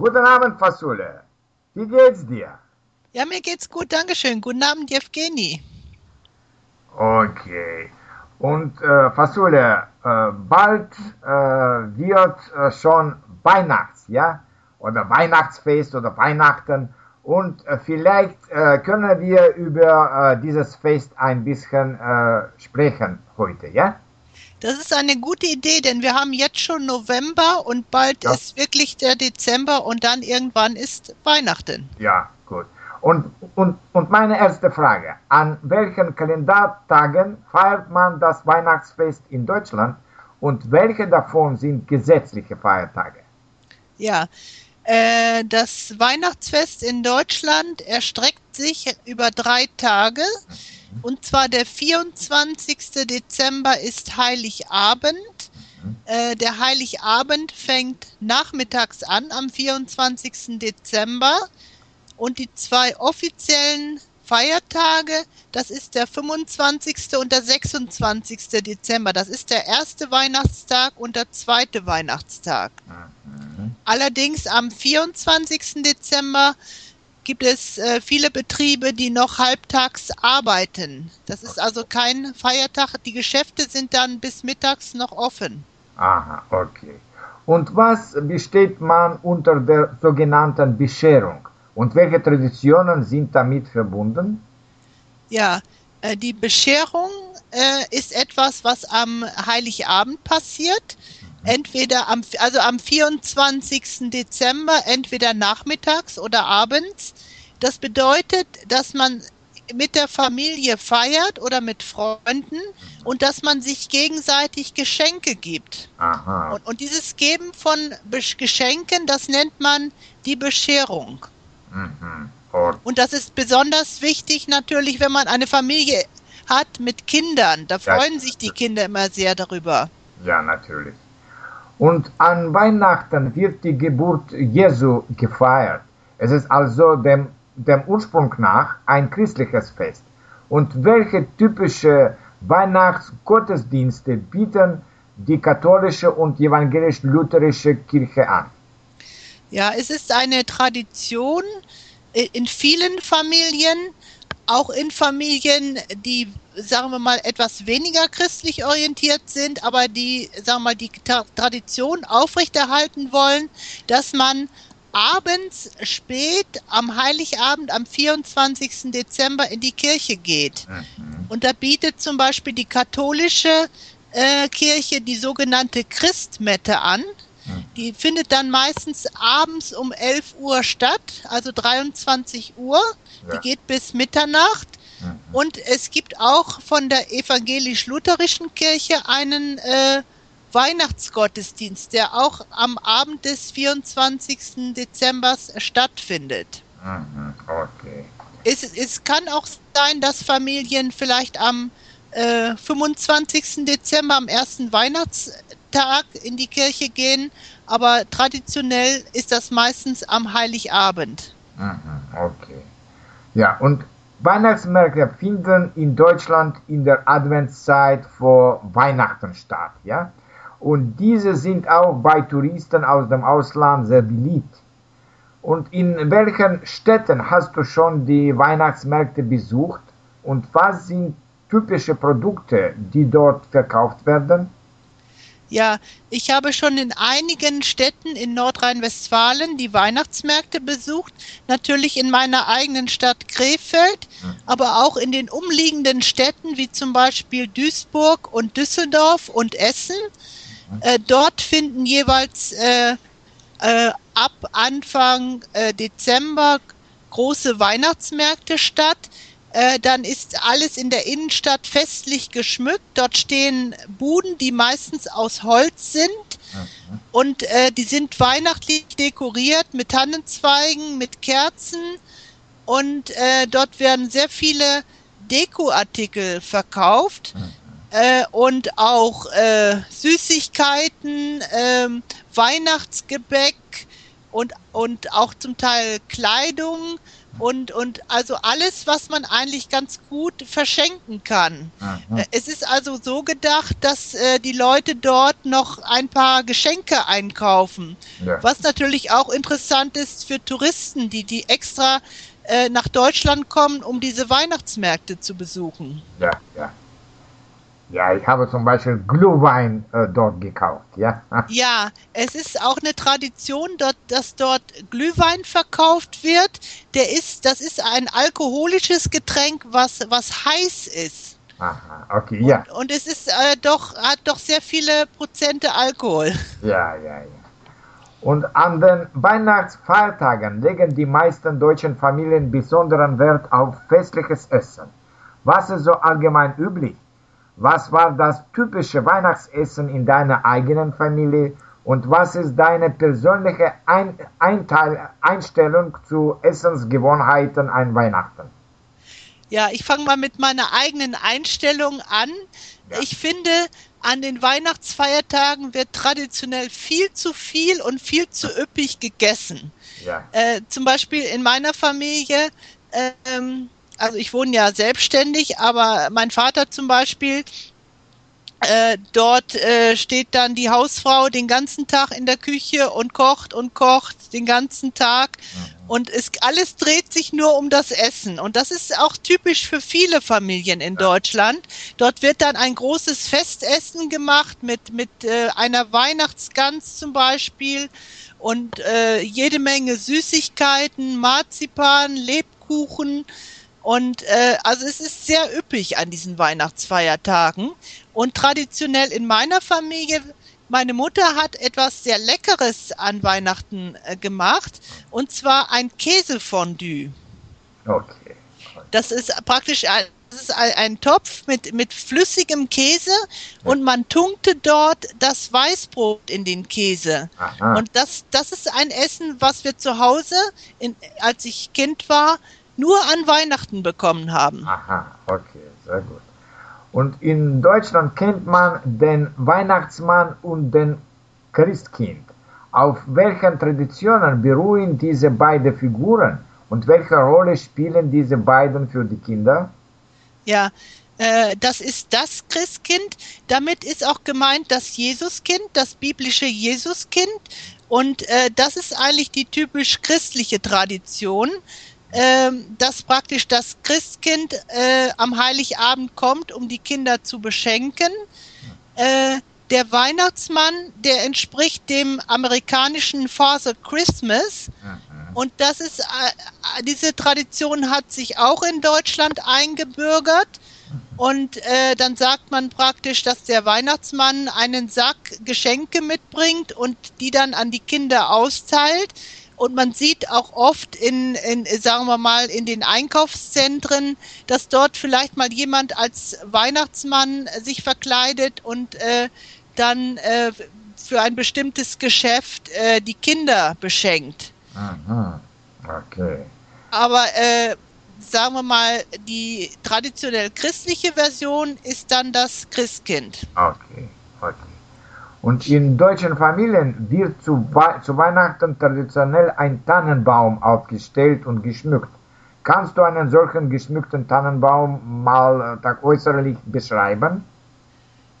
Guten Abend, Fasule. Wie geht's dir? Ja, mir geht's gut, Dankeschön. Guten Abend, Jewgeni. Okay. Und äh, Fasule, äh, bald äh, wird äh, schon Weihnachts, ja? Oder Weihnachtsfest oder Weihnachten. Und äh, vielleicht äh, können wir über äh, dieses Fest ein bisschen sprechen heute, ja? Das ist eine gute Idee, denn wir haben jetzt schon November und bald Ja. ist wirklich der Dezember und dann irgendwann ist Weihnachten. Ja, gut. Und, und, und meine erste Frage, an welchen Kalendertagen feiert man das Weihnachtsfest in Deutschland und welche davon sind gesetzliche Feiertage? Ja, äh, das Weihnachtsfest in Deutschland erstreckt sich über drei Tage. Und zwar der 24. Dezember ist Heiligabend. Äh, der Heiligabend fängt nachmittags an am 24. Dezember. Und die zwei offiziellen Feiertage, das ist der 25. und der 26. Dezember. Das ist der erste Weihnachtstag und der zweite Weihnachtstag. Allerdings am 24. Dezember gibt es äh, viele Betriebe, die noch halbtags arbeiten. Das ist also kein Feiertag. Die Geschäfte sind dann bis mittags noch offen. Aha, okay. Und was besteht man unter der sogenannten Bescherung? Und welche Traditionen sind damit verbunden? Ja, äh, die Bescherung äh, ist etwas, was am Heiligabend passiert. Entweder am, also am 24. Dezember, entweder nachmittags oder abends. Das bedeutet, dass man mit der Familie feiert oder mit Freunden und dass man sich gegenseitig Geschenke gibt. Und, und dieses Geben von Besch- Geschenken, das nennt man die Bescherung. mhm. Und das ist besonders wichtig natürlich, wenn man eine Familie hat mit Kindern. Da freuen sich die Kinder immer sehr darüber. Ja, natürlich. Und an Weihnachten wird die Geburt Jesu gefeiert. Es ist also dem, dem Ursprung nach ein christliches Fest. Und welche typische Weihnachtsgottesdienste bieten die katholische und evangelisch-lutherische Kirche an? Ja, es ist eine Tradition i- in vielen Familien, auch in Familien, die, sagen wir mal, etwas weniger christlich orientiert sind, aber die, sagen wir mal, die Tra Tradition aufrechterhalten wollen, dass man abends spät am Heiligabend am 24. Dezember in die Kirche geht. Und da bietet zum Beispiel die katholische äh, Kirche die sogenannte Christmette an. Die findet dann meistens abends um 11 Uhr statt, also 23 Uhr. Ja. Die geht bis Mitternacht. Und es gibt auch von der evangelisch-lutherischen Kirche einen äh, Weihnachtsgottesdienst, der auch am Abend des 24. Dezember stattfindet. Mhm, Okay. Es, es kann auch sein, dass Familien vielleicht am äh, 25. Dezember, am ersten Weihnachtstag in die Kirche gehen, aber traditionell ist das meistens am Heiligabend. Mhm, Okay. Ja, und Weihnachtsmärkte finden in Deutschland in der Adventszeit vor Weihnachten statt, ja? Und diese sind auch bei Touristen aus dem Ausland sehr beliebt. Und in welchen Städten hast du schon die Weihnachtsmärkte besucht? Und was sind typische Produkte, die dort verkauft werden? Ja, ich habe schon in einigen Städten in Nordrhein-Westfalen die Weihnachtsmärkte besucht, natürlich in meiner eigenen Stadt Krefeld, aber auch in den umliegenden Städten wie zum Beispiel Duisburg und Düsseldorf und Essen. Äh, dort finden jeweils äh, äh, ab Anfang äh, Dezember große Weihnachtsmärkte statt. Äh, dann ist alles in der Innenstadt festlich geschmückt. Dort stehen Buden, die meistens aus Holz sind. Und äh, die sind weihnachtlich dekoriert mit Tannenzweigen, mit Kerzen. Und äh, dort werden sehr viele Dekoartikel verkauft. Äh, und auch äh, Süßigkeiten, ähm, Weihnachtsgebäck und, und auch zum Teil Kleidung und, und also alles, was man eigentlich ganz gut verschenken kann. Mhm. Äh, Es ist also so gedacht, dass äh, die Leute dort noch ein paar Geschenke einkaufen. Ja. Was natürlich auch interessant ist für Touristen, die, die extra äh, nach Deutschland kommen, um diese Weihnachtsmärkte zu besuchen. Ja, ja. Ja, ich habe zum Beispiel Glühwein äh, dort gekauft, ja. Ja, es ist auch eine Tradition, dort, dass dort Glühwein verkauft wird. Der ist, das ist ein alkoholisches Getränk, was, was heiß ist. Aha, okay, ja, Und, und es ist äh, doch, hat doch sehr viele Prozente Alkohol. ja, ja, ja. Und an den Weihnachtsfeiertagen legen die meisten deutschen Familien besonderen Wert auf festliches Essen. Was ist so allgemein üblich? Was war das typische Weihnachtsessen in deiner eigenen Familie? Und was ist deine persönliche Ein Einteil Einstellung zu Essensgewohnheiten an Weihnachten? Ja, ich fange mal mit meiner eigenen Einstellung an. Ja. Ich finde, an den Weihnachtsfeiertagen wird traditionell viel zu viel und viel zu üppig gegessen. Ja, Äh, zum Beispiel in meiner Familie, ähm, also ich wohne ja selbstständig, aber mein Vater zum Beispiel, äh, dort äh, steht dann die Hausfrau den ganzen Tag in der Küche und kocht und kocht den ganzen Tag. Und es, alles dreht sich nur um das Essen. Und das ist auch typisch für viele Familien in Deutschland. Dort wird dann ein großes Festessen gemacht mit, mit äh, einer Weihnachtsgans zum Beispiel und äh, jede Menge Süßigkeiten, Marzipan, Lebkuchen. Und äh, also es ist sehr üppig an diesen Weihnachtsfeiertagen. Und traditionell in meiner Familie, meine Mutter hat etwas sehr Leckeres an Weihnachten äh, gemacht. Und zwar ein Käsefondue. okay. Das ist praktisch ein, das ist ein, Topf mit, mit flüssigem Käse und man tunkte dort das Weißbrot in den Käse. Aha. Und das, das ist ein Essen, was wir zu Hause, in, als ich Kind war, nur an Weihnachten bekommen haben. Aha, okay, sehr gut. Und in Deutschland kennt man den Weihnachtsmann und den Christkind. Auf welchen Traditionen beruhen diese beiden Figuren und welche Rolle spielen diese beiden für die Kinder? Ja, äh, das ist das Christkind. Damit ist auch gemeint das Jesuskind, das biblische Jesuskind. Und äh, das ist eigentlich die typisch christliche Tradition, dass praktisch das Christkind äh, am Heiligabend kommt, um die Kinder zu beschenken. Äh, der Weihnachtsmann, der entspricht dem amerikanischen Father Christmas. Und das ist, äh, diese Tradition hat sich auch in Deutschland eingebürgert. Und äh, dann sagt man praktisch, dass der Weihnachtsmann einen Sack Geschenke mitbringt und die dann an die Kinder austeilt. Und man sieht auch oft in, in, sagen wir mal, in den Einkaufszentren, dass dort vielleicht mal jemand als Weihnachtsmann sich verkleidet und äh, dann äh, für ein bestimmtes Geschäft äh, die Kinder beschenkt. Aha, okay. Aber äh, sagen wir mal, die traditionell christliche Version ist dann das Christkind. Okay, okay. Und in deutschen Familien wird zu, zu Weihnachten traditionell ein Tannenbaum aufgestellt und geschmückt. Kannst du einen solchen geschmückten Tannenbaum mal äh, äußerlich beschreiben?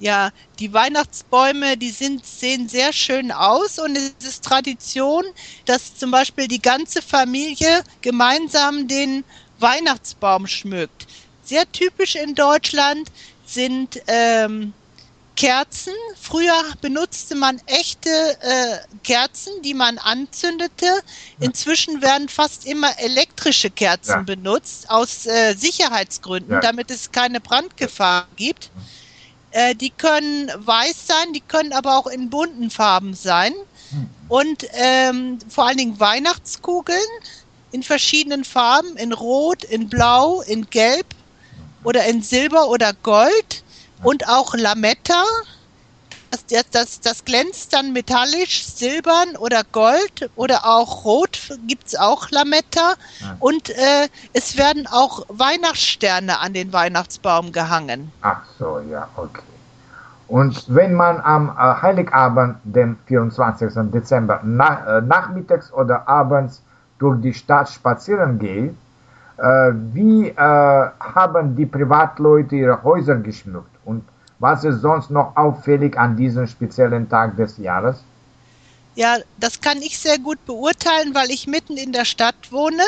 Ja, die Weihnachtsbäume, die sind, sehen sehr schön aus und es ist Tradition, dass zum Beispiel die ganze Familie gemeinsam den Weihnachtsbaum schmückt. Sehr typisch in Deutschland sind ähm, Kerzen. Früher benutzte man echte äh, Kerzen, die man anzündete. Inzwischen werden fast immer elektrische Kerzen Ja. benutzt, aus äh, Sicherheitsgründen, Ja. damit es keine Brandgefahr gibt. Äh, die können weiß sein, die können aber auch in bunten Farben sein. Und ähm, vor allen Dingen Weihnachtskugeln in verschiedenen Farben, in Rot, in Blau, in Gelb oder in Silber oder Gold und auch Lametta. Das, das, das, glänzt dann metallisch, silbern oder gold oder auch rot gibt's auch Lametta. Ja. Und äh, es werden auch Weihnachtssterne an den Weihnachtsbaum gehangen. Ach so, ja, okay. Und wenn man am äh, Heiligabend, dem 24. Dezember, na, äh, nachmittags oder abends durch die Stadt spazieren geht, wie äh, haben die Privatleute ihre Häuser geschmückt und was ist sonst noch auffällig an diesem speziellen Tag des Jahres? Ja, das kann ich sehr gut beurteilen, weil ich mitten in der Stadt wohne.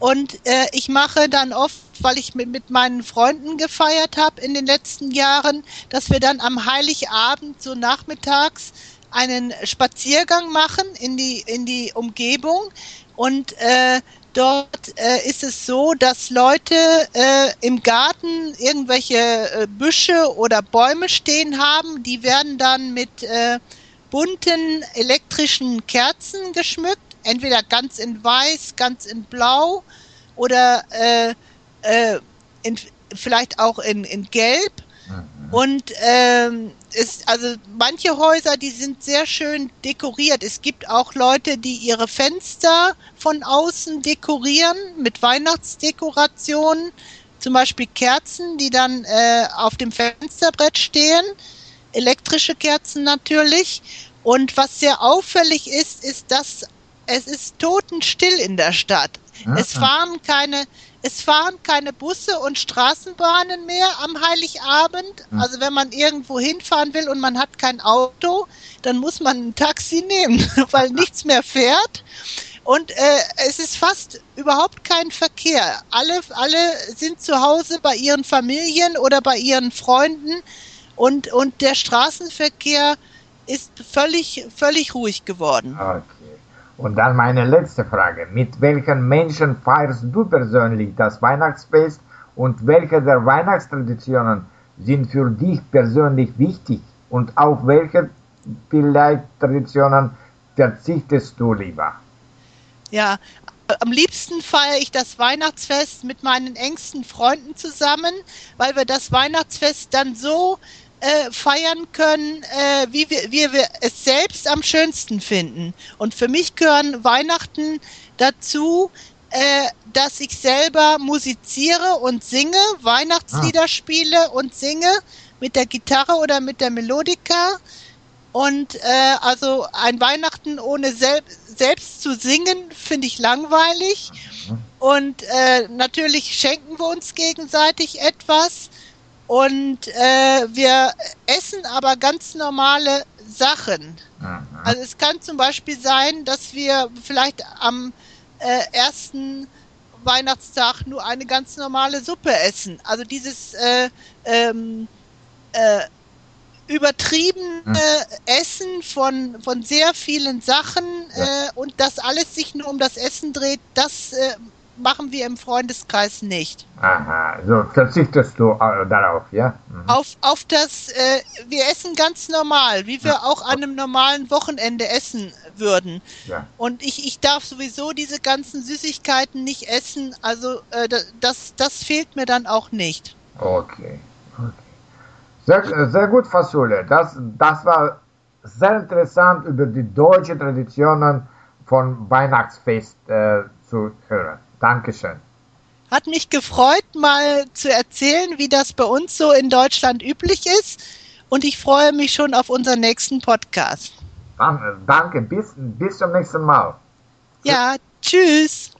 Und äh, ich mache dann oft, weil ich mit, mit meinen Freunden gefeiert habe in den letzten Jahren, dass wir dann am Heiligabend so nachmittags einen Spaziergang machen in die, in die Umgebung. Und äh, dort äh, ist es so, dass Leute äh, im Garten irgendwelche äh, Büsche oder Bäume stehen haben. Die werden dann mit äh, bunten elektrischen Kerzen geschmückt, entweder ganz in weiß, ganz in blau oder äh, äh, in, vielleicht auch in, in gelb. Mhm. Und ähm, es, also manche Häuser, die sind sehr schön dekoriert. Es gibt auch Leute, die ihre Fenster von außen dekorieren mit Weihnachtsdekorationen, zum Beispiel Kerzen, die dann äh, auf dem Fensterbrett stehen, elektrische Kerzen natürlich. Und was sehr auffällig ist, ist, dass es ist totenstill in der Stadt. Mhm. Es fahren keine, es fahren keine Busse und Straßenbahnen mehr am Heiligabend. Mhm. Also wenn man irgendwo hinfahren will und man hat kein Auto, dann muss man ein Taxi nehmen, weil nichts mehr fährt. Und äh, es ist fast überhaupt kein Verkehr. Alle, alle sind zu Hause bei ihren Familien oder bei ihren Freunden und, und der Straßenverkehr ist völlig, völlig ruhig geworden. Okay. Und dann meine letzte Frage. Mit welchen Menschen feierst du persönlich das Weihnachtsfest und welche der Weihnachtstraditionen sind für dich persönlich wichtig und auf welche vielleicht Traditionen verzichtest du lieber? Ja, am liebsten feiere ich das Weihnachtsfest mit meinen engsten Freunden zusammen, weil wir das Weihnachtsfest dann so äh, feiern können, äh, wie, wir, wie wir es selbst am schönsten finden. Und für mich gehören Weihnachten dazu, äh, dass ich selber musiziere und singe, Weihnachtslieder ah. spiele und singe mit der Gitarre oder mit der Melodika. Und äh, also ein Weihnachten ohne sel selbst zu singen, finde ich langweilig. Mhm. Und äh, natürlich schenken wir uns gegenseitig etwas. Und äh, wir essen aber ganz normale Sachen. Mhm. Also es kann zum Beispiel sein, dass wir vielleicht am äh, ersten Weihnachtstag nur eine ganz normale Suppe essen. Also dieses äh, ähm, äh, übertriebene mhm. Essen von, von sehr vielen Sachen ja. äh, und dass alles sich nur um das Essen dreht, das äh, machen wir im Freundeskreis nicht. Aha, so verzichtest du äh, darauf, ja? Mhm. Auf, auf das, äh, wir essen ganz normal, wie wir ja. auch an einem normalen Wochenende essen würden. Ja. Und ich, ich darf sowieso diese ganzen Süßigkeiten nicht essen, also äh, das, das fehlt mir dann auch nicht. Okay, okay. Sehr, sehr gut, Fasule. Das, das war sehr interessant über die deutschen Traditionen von Weihnachtsfest äh, zu hören. Dankeschön. Hat mich gefreut, mal zu erzählen, wie das bei uns so in Deutschland üblich ist. Und ich freue mich schon auf unseren nächsten Podcast. Danke, bis, bis zum nächsten Mal. Ja, tschüss.